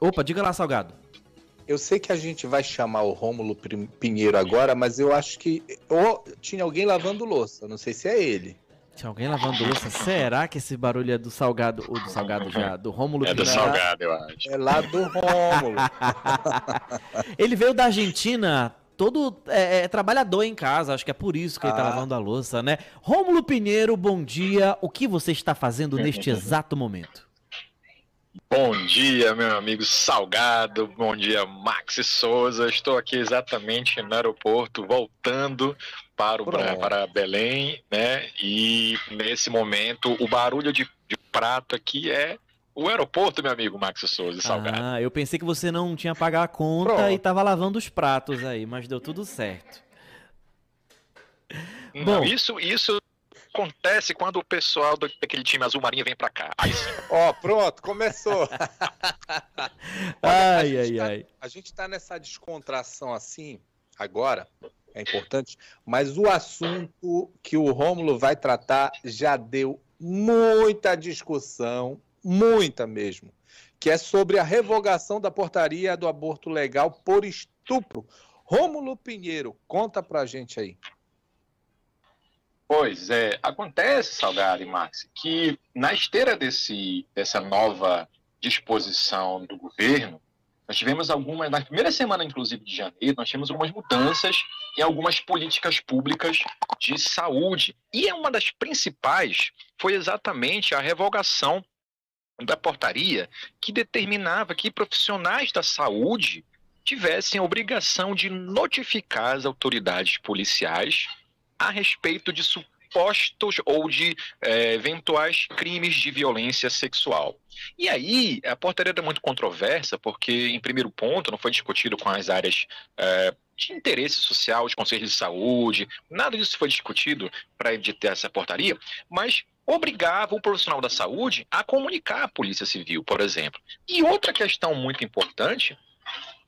Opa, diga lá, Salgado. Eu sei que a gente vai chamar o Rômulo Pinheiro agora, mas eu acho que ou tinha alguém lavando louça, não sei se é ele. Tinha alguém lavando louça? Será que esse barulho é do Salgado, ou do Salgado já, do Rômulo É do Pinheiro? Salgado, eu acho. É lá do Rômulo. Ele veio da Argentina, todo é, é, trabalhador em casa, acho que é por isso que ele tá Ah. lavando a louça, né? Rômulo Pinheiro, bom dia. O que você está fazendo neste exato momento? Bom dia, meu amigo Salgado. Bom dia, Max Souza. Estou aqui exatamente no aeroporto, voltando para, o, Pronto. para Belém, né? E nesse momento, o barulho de, de prato aqui é o aeroporto, meu amigo Max Souza e Salgado. Ah, eu pensei que você não tinha pagar a conta Pronto. e tava lavando os pratos aí, mas deu tudo certo. Não, bom. isso, isso acontece quando o pessoal do- daquele time azul marinho vem para cá. Aí sim. Ó, pronto, começou. a Ai, gente ai, tá- ai. A gente tá nessa descontração assim, agora, é importante, mas o assunto que o Rômulo vai tratar já deu muita discussão, muita mesmo, que é sobre a revogação da portaria do aborto legal por estupro. Rômulo Pinheiro, conta pra gente aí. Pois é, acontece, Salgado e Max, que na esteira desse, dessa nova disposição do governo, nós tivemos algumas, na primeira semana, inclusive, de janeiro, nós tivemos algumas mudanças em algumas políticas públicas de saúde. E uma das principais foi exatamente a revogação da portaria que determinava que profissionais da saúde tivessem a obrigação de notificar as autoridades policiais a respeito de supostos ou de eh, eventuais crimes de violência sexual. E aí, a portaria era muito controversa, porque, em primeiro ponto, não foi discutido com as áreas eh, de interesse social, os conselhos de saúde, nada disso foi discutido para editar essa portaria, mas obrigava o profissional da saúde a comunicar à Polícia Civil, por exemplo. E outra questão muito importante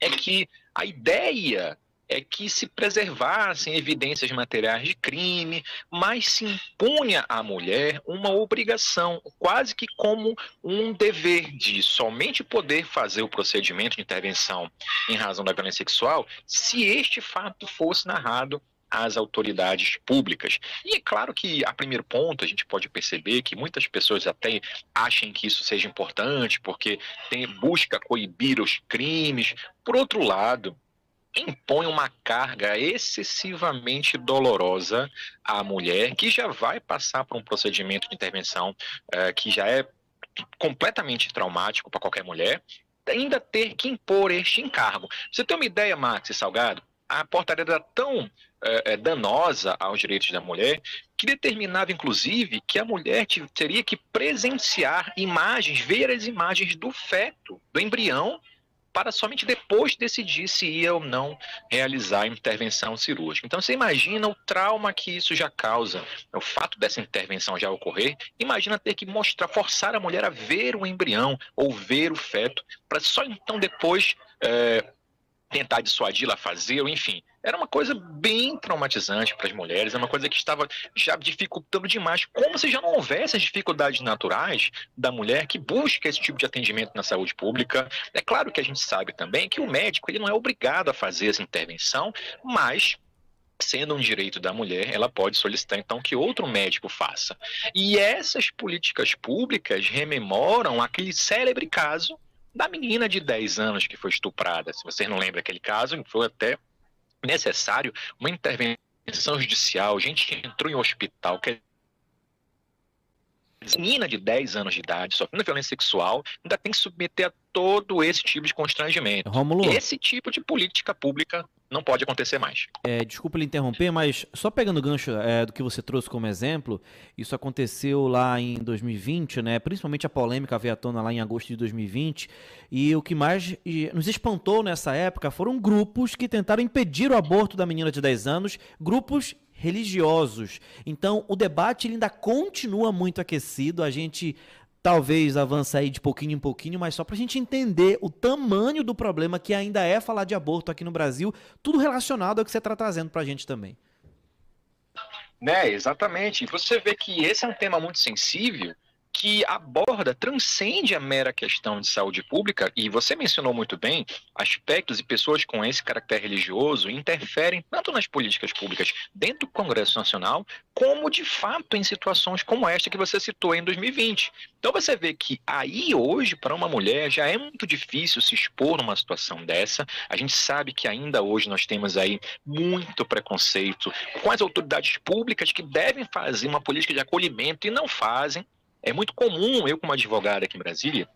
é que a ideia é que se preservassem evidências materiais de crime, mas se impunha à mulher uma obrigação, quase que como um dever de somente poder fazer o procedimento de intervenção em razão da violência sexual, se este fato fosse narrado às autoridades públicas. E é claro que, a primeiro ponto, a gente pode perceber que muitas pessoas até achem que isso seja importante, porque tem, busca coibir os crimes. Por outro lado, impõe uma carga excessivamente dolorosa à mulher, que já vai passar por um procedimento de intervenção eh, que já é completamente traumático para qualquer mulher, ainda ter que impor este encargo. Você tem uma ideia, Max Salgado? A portaria era tão eh, danosa aos direitos da mulher que determinava, inclusive, que a mulher te- teria que presenciar imagens, ver as imagens do feto, do embrião, para somente depois decidir se ia ou não realizar a intervenção cirúrgica. Então você imagina o trauma que isso já causa, o fato dessa intervenção já ocorrer, imagina ter que mostrar, forçar a mulher a ver o embrião ou ver o feto, para só então depois eh, tentar dissuadi-la a fazer, ou enfim. Era uma coisa bem traumatizante para as mulheres, é uma coisa que estava já dificultando demais, como se já não houvesse as dificuldades naturais da mulher que busca esse tipo de atendimento na saúde pública. É claro que a gente sabe também que o médico ele não é obrigado a fazer essa intervenção, mas sendo um direito da mulher, ela pode solicitar então que outro médico faça. E essas políticas públicas rememoram aquele célebre caso da menina de 10 anos que foi estuprada. Se vocês não lembram aquele caso, foi até necessário uma intervenção judicial, gente que entrou em hospital, que menina de 10 anos de idade, sofrendo violência sexual, ainda tem que submeter a todo esse tipo de constrangimento. Rômulo, Esse tipo de política pública não pode acontecer mais. é, desculpa lhe interromper, mas só pegando o gancho é, do que você trouxe como exemplo, isso aconteceu lá em 2020, né? Principalmente a polêmica veio à tona lá em agosto de 2020, e o que mais nos espantou nessa época foram grupos que tentaram impedir o aborto da menina de 10 anos, grupos religiosos. Então, o debate ainda continua muito aquecido, a gente talvez avance aí de pouquinho em pouquinho, mas só pra gente entender o tamanho do problema que ainda é falar de aborto aqui no Brasil, tudo relacionado ao que você está trazendo pra gente também. Né, exatamente. Você vê que esse é um tema muito sensível, que aborda, transcende a mera questão de saúde pública, e você mencionou muito bem, aspectos e pessoas com esse caráter religioso interferem tanto nas políticas públicas dentro do Congresso Nacional, como de fato em situações como esta que você citou em 2020. Então você vê que aí hoje, para uma mulher, já é muito difícil se expor numa situação dessa. A gente sabe que ainda hoje nós temos aí muito preconceito com as autoridades públicas que devem fazer uma política de acolhimento e não fazem. É muito comum, eu como advogado aqui em Brasília,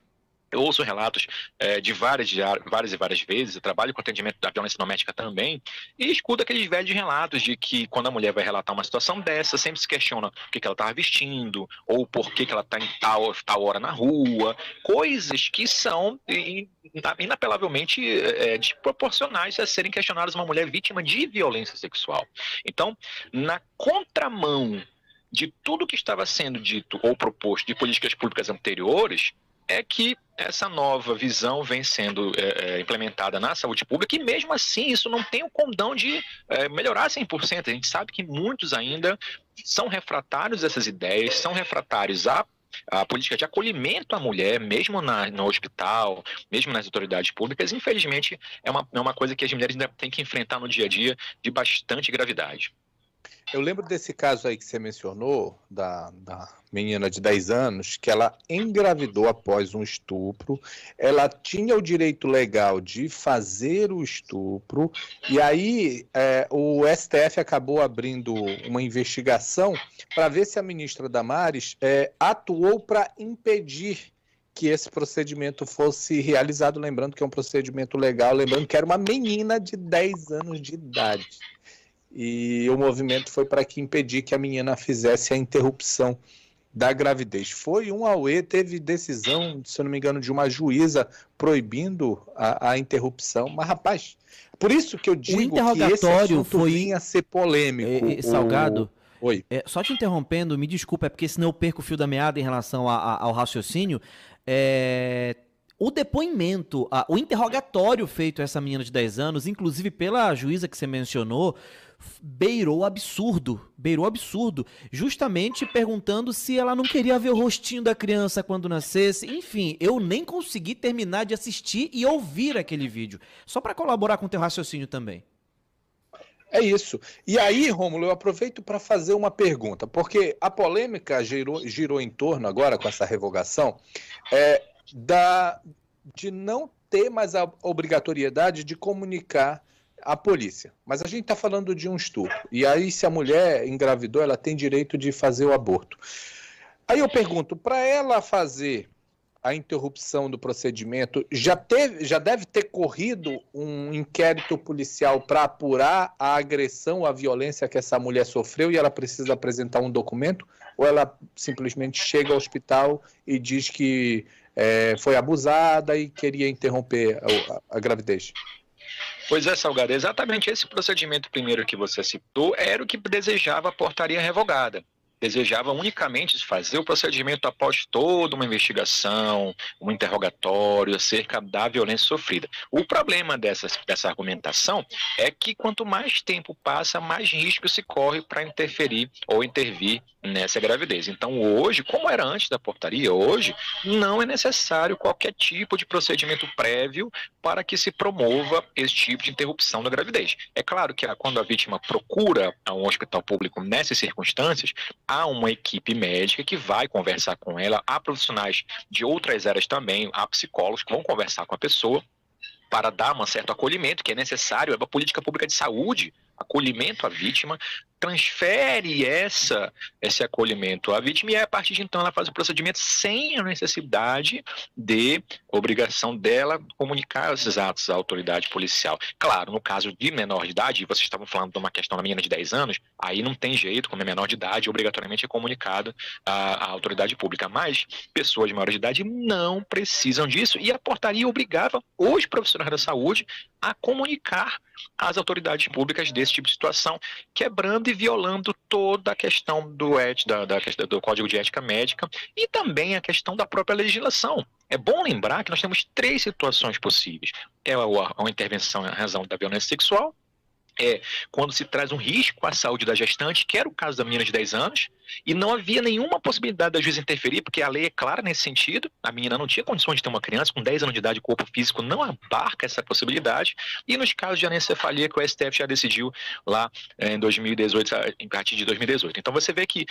eu ouço relatos é, de várias, várias e várias vezes, eu trabalho com atendimento da violência doméstica também, e escuto aqueles velhos relatos de que quando a mulher vai relatar uma situação dessa, sempre se questiona o que, que ela estava vestindo, ou por que, que ela está em tal, tal hora na rua, coisas que são inapelavelmente é, desproporcionais a serem questionadas uma mulher vítima de violência sexual. Então, na contramão de tudo que estava sendo dito ou proposto de políticas públicas anteriores, é que essa nova visão vem sendo é, é implementada na saúde pública e mesmo assim isso não tem o condão de é, melhorar 100%. A gente sabe que muitos ainda são refratários a essas ideias, são refratários a a política de acolhimento à mulher, mesmo na, no hospital, mesmo nas autoridades públicas, infelizmente é uma, é uma coisa que as mulheres ainda têm que enfrentar no dia a dia de bastante gravidade. Eu lembro desse caso aí que você mencionou, da, da menina de 10 anos, que ela engravidou após um estupro, ela tinha o direito legal de fazer o estupro, e aí é, o STF acabou abrindo uma investigação para ver se a ministra Damares é, atuou para impedir que esse procedimento fosse realizado, lembrando que é um procedimento legal, lembrando que era uma menina de 10 anos de idade e o movimento foi para que impedir que a menina fizesse a interrupção da gravidez. Foi um AUE, teve decisão, se eu não me engano, de uma juíza proibindo a, a interrupção. Mas, rapaz, por isso que eu digo que esse assunto foi... vinha a ser polêmico. E, e, Salgado, o... Oi. É, só te interrompendo, me desculpa, é porque senão eu perco o fio da meada em relação a, a, ao raciocínio. É, o depoimento, a, o interrogatório feito a essa menina de 10 anos, inclusive pela juíza que você mencionou, beirou absurdo, beirou absurdo, justamente perguntando se ela não queria ver o rostinho da criança quando nascesse. Enfim, eu nem consegui terminar de assistir e ouvir aquele vídeo, só para colaborar com o teu raciocínio também. É isso. E aí, Rômulo, eu aproveito para fazer uma pergunta, porque a polêmica girou, girou em torno agora com essa revogação é, da, de não ter mais a obrigatoriedade de comunicar a polícia. Mas a gente está falando de um estupro. E aí, se a mulher engravidou, ela tem direito de fazer o aborto. Aí eu pergunto, para ela fazer a interrupção do procedimento, já, teve, já deve ter corrido um inquérito policial para apurar a agressão, a violência que essa mulher sofreu e ela precisa apresentar um documento? Ou ela simplesmente chega ao hospital e diz que é, foi abusada e queria interromper a, a, a gravidez? Pois é, Salgado, exatamente esse procedimento primeiro que você citou era o que desejava a portaria revogada desejava unicamente fazer o procedimento após toda uma investigação, um interrogatório acerca da violência sofrida. O problema dessa, dessa argumentação é que quanto mais tempo passa, mais risco se corre para interferir ou intervir nessa gravidez. Então, hoje, como era antes da portaria, hoje não é necessário qualquer tipo de procedimento prévio para que se promova esse tipo de interrupção da gravidez. É claro que quando a vítima procura um hospital público nessas circunstâncias, há uma equipe médica que vai conversar com ela, há profissionais de outras áreas também, há psicólogos que vão conversar com a pessoa para dar um certo acolhimento que é necessário, é uma política pública de saúde, acolhimento à vítima, transfere essa, esse acolhimento à vítima e a partir de então ela faz o procedimento sem a necessidade de obrigação dela comunicar esses atos à autoridade policial. Claro, no caso de menor de idade, vocês estavam falando de uma questão da menina de 10 anos, aí não tem jeito, como é menor de idade, obrigatoriamente é comunicado à, à autoridade pública. Mas pessoas de maior de idade não precisam disso e a portaria obrigava os profissionais da saúde a comunicar às autoridades públicas desse tipo de situação, quebrando e violando toda a questão do, et, da, da, do Código de Ética Médica e também a questão da própria legislação. É bom lembrar que nós temos três situações possíveis: é a, a intervenção em razão da violência sexual, é quando se traz um risco à saúde da gestante, que era o caso da menina de 10 anos, e não havia nenhuma possibilidade da juíza interferir, porque a lei é clara nesse sentido, a menina não tinha condições de ter uma criança com 10 anos de idade, o corpo físico não abarca essa possibilidade, e nos casos de anencefalia que o STF já decidiu lá eh, em 2018, em partir de 2018. Então você vê que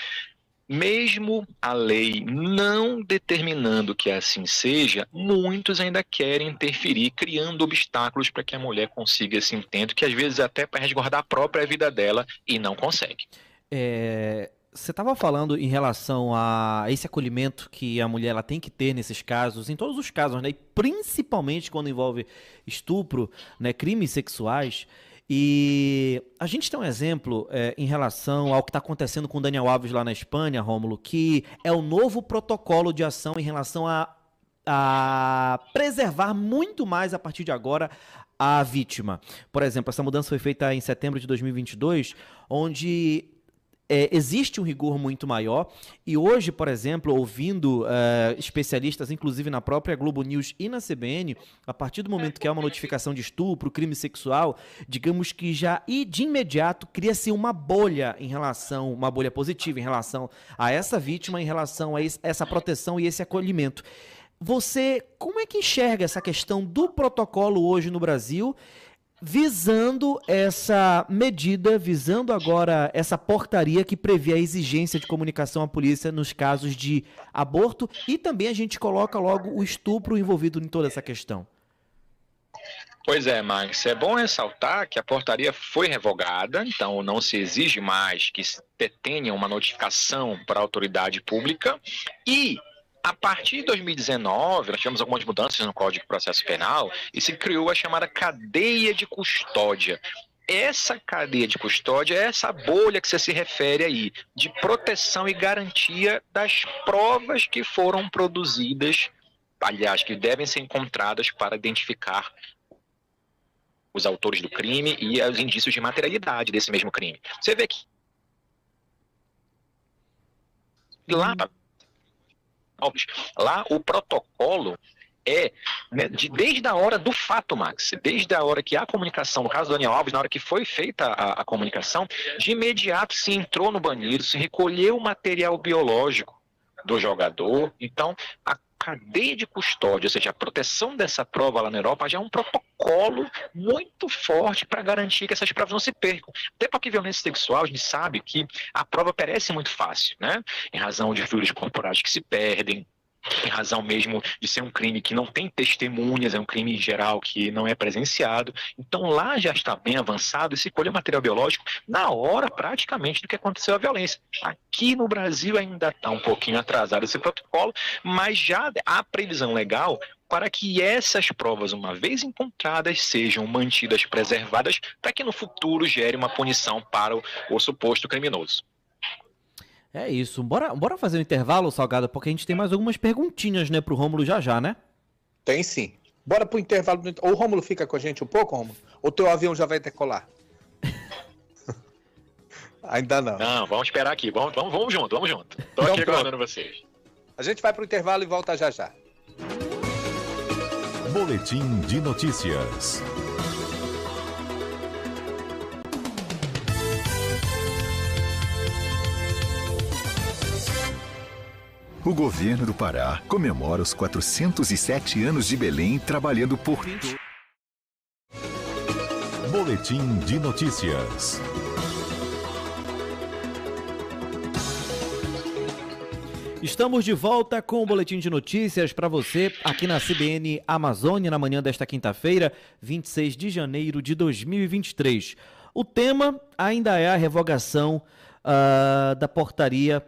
mesmo a lei não determinando que assim seja, muitos ainda querem interferir, criando obstáculos para que a mulher consiga esse intento, que às vezes até para resguardar a própria vida dela e não consegue. É, você estava falando em relação a esse acolhimento que a mulher ela tem que ter nesses casos, em todos os casos, né? Principalmente quando envolve estupro, né, crimes sexuais. E a gente tem um exemplo é, em relação ao que está acontecendo com o Daniel Alves lá na Espanha, Rômulo, que é o novo protocolo de ação em relação a, a preservar muito mais a partir de agora a vítima. Por exemplo, essa mudança foi feita em setembro de 2022, onde é, existe um rigor muito maior. E hoje, por exemplo, ouvindo uh, especialistas, inclusive na própria Globo News e na CBN, a partir do momento que há uma notificação de estupro, crime sexual, digamos que já e de imediato cria-se uma bolha em relação, uma bolha positiva em relação a essa vítima, em relação a esse, essa proteção e esse acolhimento. Você, como é que enxerga essa questão do protocolo hoje no Brasil? Visando essa medida, visando agora essa portaria que prevê a exigência de comunicação à polícia nos casos de aborto e também a gente coloca logo o estupro envolvido em toda essa questão. Pois é, Max. É bom ressaltar que a portaria foi revogada, então não se exige mais que se uma notificação para a autoridade pública e a partir de 2019, nós tivemos algumas mudanças no Código de Processo Penal e se criou a chamada cadeia de custódia. Essa cadeia de custódia é essa bolha que você se refere aí, de proteção e garantia das provas que foram produzidas, aliás, que devem ser encontradas para identificar os autores do crime e os indícios de materialidade desse mesmo crime. Você vê que lá Alves. Lá o protocolo é né, de, desde a hora do fato, Max, desde a hora que há comunicação, no caso do Daniel Alves, na hora que foi feita a, a comunicação, de imediato se entrou no banheiro, se recolheu o material biológico do jogador. Então, a cadeia de custódia, ou seja, a proteção dessa prova lá na Europa já é um protocolo muito forte para garantir que essas provas não se percam. Até porque violência sexual, a gente sabe que a prova parece muito fácil, né? Em razão de fluidos corporais que se perdem, em razão mesmo de ser um crime que não tem testemunhas, é um crime em geral que não é presenciado. Então lá já está bem avançado e se material biológico na hora praticamente do que aconteceu a violência. Aqui no Brasil ainda está um pouquinho atrasado esse protocolo, mas já há previsão legal para que essas provas, uma vez encontradas, sejam mantidas preservadas para que no futuro gere uma punição para o, o suposto criminoso. É isso. Bora, bora fazer um intervalo, Salgado, porque a gente tem mais algumas perguntinhas, né, pro Rômulo já já, né? Tem sim. Bora pro intervalo. Ou o Rômulo fica com a gente um pouco, Rômulo? Ou teu avião já vai decolar? Ainda não. Não, vamos esperar aqui. Vamos, vamos, vamos junto, vamos junto. Tô então, aqui aguardando vocês. A gente vai pro intervalo e volta já já. Boletim de notícias. O governo do Pará comemora os 407 anos de Belém trabalhando por. Boletim de notícias. Estamos de volta com o boletim de notícias para você aqui na CBN Amazônia na manhã desta quinta-feira, 26 de janeiro de 2023. O tema ainda é a revogação uh, da portaria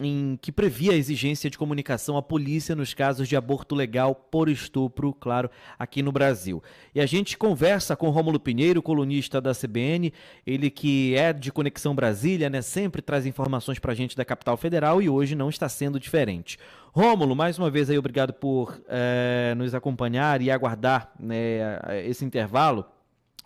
em que previa a exigência de comunicação à polícia nos casos de aborto legal por estupro, claro, aqui no Brasil. E a gente conversa com Rômulo Pinheiro, colunista da CBN, ele que é de Conexão Brasília, né, sempre traz informações para a gente da capital federal e hoje não está sendo diferente. Rômulo, mais uma vez aí obrigado por é, nos acompanhar e aguardar né, esse intervalo.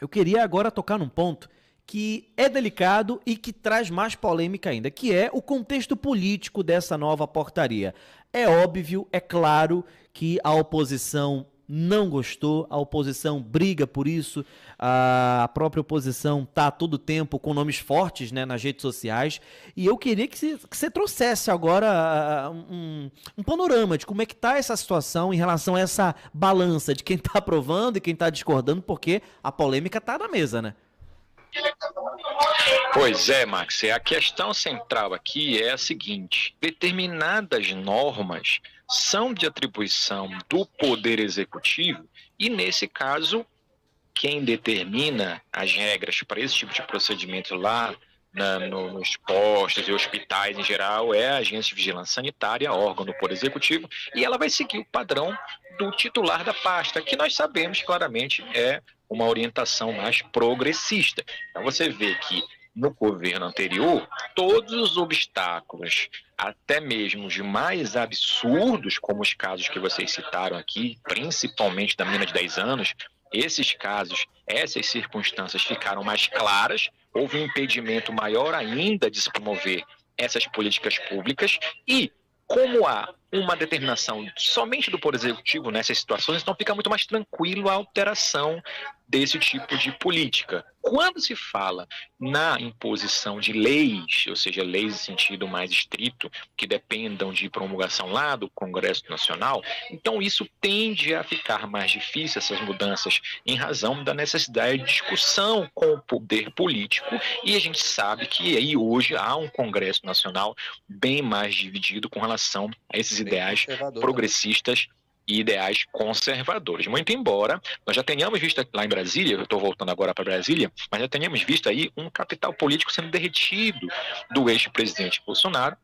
Eu queria agora tocar num ponto que é delicado e que traz mais polêmica ainda, que é o contexto político dessa nova portaria. É óbvio, é claro que a oposição não gostou, a oposição briga por isso, a própria oposição está todo tempo com nomes fortes né, nas redes sociais. E eu queria que você, que você trouxesse agora um, um, panorama de como é que está essa situação em relação a essa balança de quem está aprovando e quem está discordando, porque a polêmica está na mesa, né? Pois é, Max. A questão central aqui é a seguinte: determinadas normas são de atribuição do Poder Executivo e, nesse caso, quem determina as regras para esse tipo de procedimento lá na, no, nos postos e hospitais em geral é a Agência de Vigilância Sanitária, órgão do Poder Executivo, e ela vai seguir o padrão do titular da pasta, que nós sabemos claramente é uma orientação mais progressista. Então você vê que no governo anterior, todos os obstáculos, até mesmo os mais absurdos, como os casos que vocês citaram aqui, principalmente da menina de 10 anos, esses casos, essas circunstâncias ficaram mais claras, houve um impedimento maior ainda de se promover essas políticas públicas e como há uma determinação somente do Poder Executivo nessas situações, então fica muito mais tranquilo a alteração desse tipo de política. Quando se fala na imposição de leis, ou seja, leis em sentido mais estrito, que dependam de promulgação lá do Congresso Nacional, então isso tende a ficar mais difícil, essas mudanças, em razão da necessidade de discussão com o poder político, e a gente sabe que aí hoje há um Congresso Nacional bem mais dividido com relação a esses ideais progressistas e ideais conservadores. Muito embora nós já tenhamos visto lá em Brasília, eu estou voltando agora para Brasília, mas já tenhamos visto aí um capital político sendo derretido do ex-presidente Bolsonaro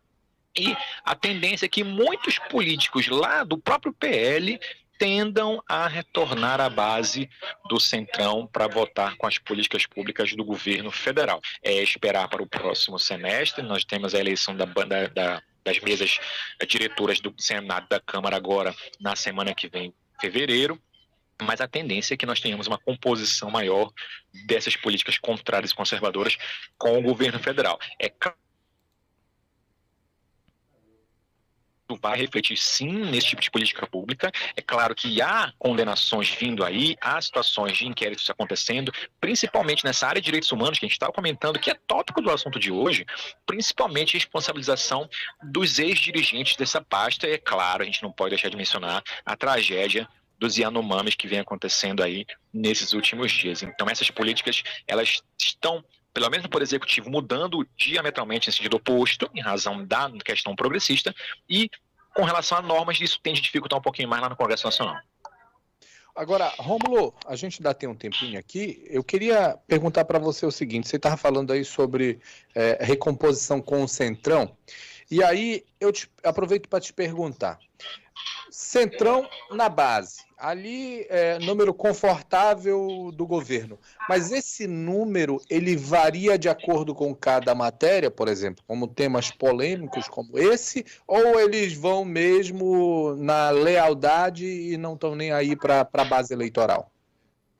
e a tendência é que muitos políticos lá do próprio PL tendam a retornar à base do Centrão para votar com as políticas públicas do governo federal. É esperar para o próximo semestre, nós temos a eleição da, da, da das mesas diretoras do Senado da Câmara agora na semana que vem, fevereiro. Mas a tendência é que nós tenhamos uma composição maior dessas políticas contrárias e conservadoras com o governo federal. É vai refletir sim nesse tipo de política pública. É claro que há condenações vindo aí, há situações de inquéritos acontecendo, principalmente nessa área de direitos humanos que a gente estava comentando, que é tópico do assunto de hoje, principalmente a responsabilização dos ex-dirigentes dessa pasta. E é claro, a gente não pode deixar de mencionar a tragédia dos Yanomamis que vem acontecendo aí nesses últimos dias. Então essas políticas, elas estão pelo menos no Poder Executivo, mudando diametralmente em sentido oposto, em razão da questão progressista, e com relação a normas, isso tende a dificultar um pouquinho mais lá no Congresso Nacional. Agora, Rômulo, a gente dá tem um tempinho aqui. Eu queria perguntar para você o seguinte: você estava falando aí sobre é, recomposição com o Centrão, e aí eu te, aproveito para te perguntar: Centrão na base, ali é número confortável do governo. Mas esse número ele varia de acordo com cada matéria, por exemplo, como temas polêmicos como esse, ou eles vão mesmo na lealdade e não estão nem aí para a base eleitoral?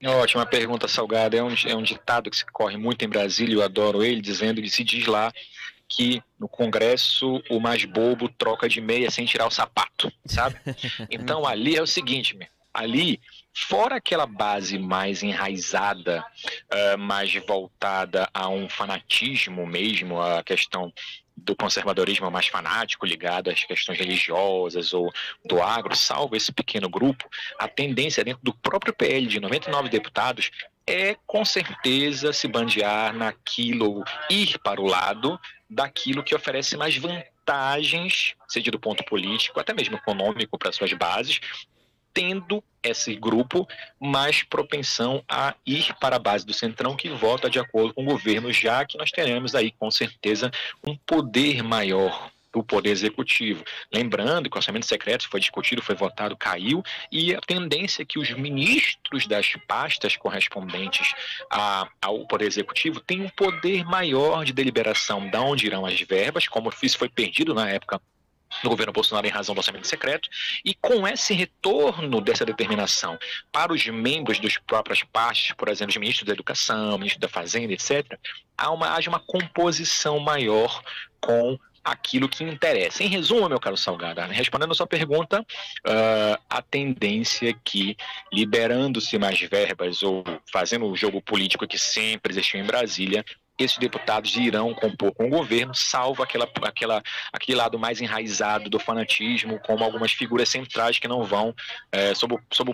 Ótima pergunta, Salgado. É um, é um ditado que se corre muito em Brasília, eu adoro ele, dizendo que se diz lá que no Congresso o mais bobo troca de meia sem tirar o sapato, sabe? Então ali é o seguinte, meu, ali, fora aquela base mais enraizada, uh, mais voltada a um fanatismo mesmo, a questão do conservadorismo mais fanático, ligado às questões religiosas ou do agro, salvo esse pequeno grupo, a tendência dentro do próprio PL de 99 deputados é com certeza se bandear naquilo, ir para o lado daquilo que oferece mais vantagens, seja do ponto político, até mesmo econômico para suas bases, tendo esse grupo mais propensão a ir para a base do Centrão, que vota de acordo com o governo, já que nós teremos aí, com certeza, um poder maior do Poder Executivo. Lembrando que o orçamento secreto foi discutido, foi votado, caiu, e a tendência é que os ministros das pastas correspondentes a, ao Poder Executivo tenham um poder maior de deliberação de onde irão as verbas, como isso foi perdido na época do governo Bolsonaro em razão do orçamento secreto, e com esse retorno dessa determinação para os membros dos próprias pastas, por exemplo, os ministros da Educação, ministro da Fazenda, etc., há uma, haja uma composição maior com aquilo que interessa. Em resumo, meu caro Salgado, respondendo a sua pergunta, uh, a tendência é que, liberando-se mais verbas ou fazendo o jogo político que sempre existiu em Brasília, esses deputados irão compor com o governo, salvo aquela, aquela, aquele lado mais enraizado do fanatismo, como algumas figuras centrais que não vão, é, sob, sob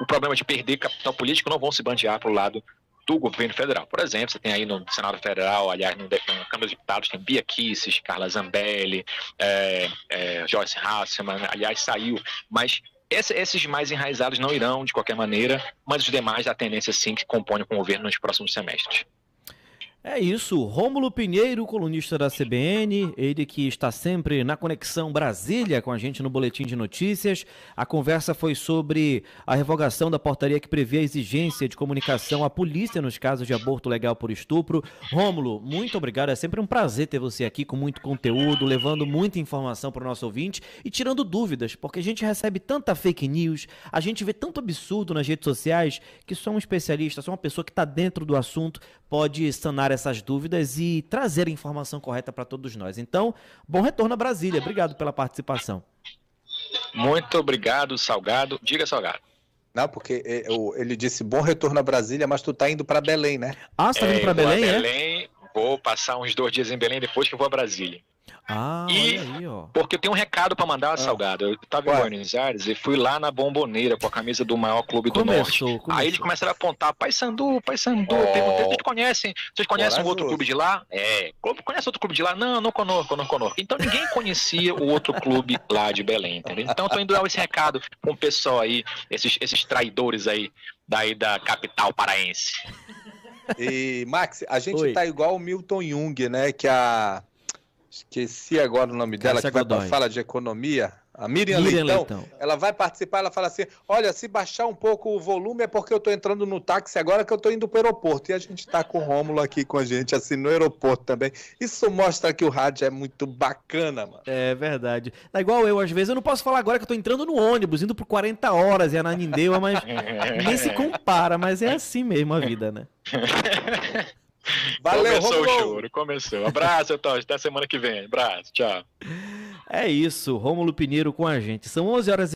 o problema de perder capital político, não vão se bandear para o lado do governo federal. Por exemplo, você tem aí no Senado Federal, aliás, no, na Câmara dos Deputados, tem Bia Kisses, Carla Zambelli, é, é, Joyce Hasselman, aliás, saiu, mas esses mais enraizados não irão de qualquer maneira, mas os demais, a tendência sim que compõem com o governo nos próximos semestres. É isso, Rômulo Pinheiro, colunista da CBN, ele que está sempre na Conexão Brasília com a gente no Boletim de Notícias. A conversa foi sobre a revogação da portaria que prevê a exigência de comunicação à polícia nos casos de aborto legal por estupro. Rômulo, muito obrigado, é sempre um prazer ter você aqui com muito conteúdo, levando muita informação para o nosso ouvinte e tirando dúvidas, porque a gente recebe tanta fake news, a gente vê tanto absurdo nas redes sociais que só um especialista, só uma pessoa que está dentro do assunto pode sanar essas dúvidas e trazer a informação correta para todos nós. Então, bom retorno a Brasília. Obrigado pela participação. Muito obrigado, Salgado. Diga, Salgado. Não, porque é, ele disse bom retorno a Brasília, mas tu tá indo para Belém, né? Ah, você tá indo para é, Belém, é? Vou passar uns dois dias em Belém depois que eu vou a Brasília. Ah, e aí, ó. Porque eu tenho um recado para mandar, ah. Salgado. Eu estava em Buenos Aires e fui lá na Bomboneira com a camisa do maior clube do começou, Norte. Começou. Aí eles começaram a apontar, Pai Sandu, Pai Sandu. Oh. Perguntei, vocês conhecem? Vocês conhecem um outro clube de lá? É. Conhece outro clube de lá? Não, não conosco, não conosco. Então ninguém conhecia o outro clube lá de Belém, entendeu? Então eu tô indo dar esse recado com o pessoal aí, esses, esses traidores aí daí da capital paraense. E, Max, a gente Oi. tá igual o Milton Jung, né? Que a esqueci agora o nome dela, que vai pra, fala de economia, a Miriam, Miriam Leitão, Leitão, ela vai participar, ela fala assim, olha, se baixar um pouco o volume é porque eu estou entrando no táxi agora que eu estou indo para o aeroporto. E a gente está com o Rômulo aqui com a gente, assim, no aeroporto também. Isso mostra que o rádio é muito bacana, mano. É verdade. É igual eu, às vezes, eu não posso falar agora que eu estou entrando no ônibus, indo por 40 horas e a Nanindeua, mas nem se compara, mas é assim mesmo a vida, né? Valeu, Começou Romulo. o choro, começou. Abraço, Totti. Até semana que vem. Abraço, tchau. É isso, Rômulo Pinheiro com a gente. São 11 horas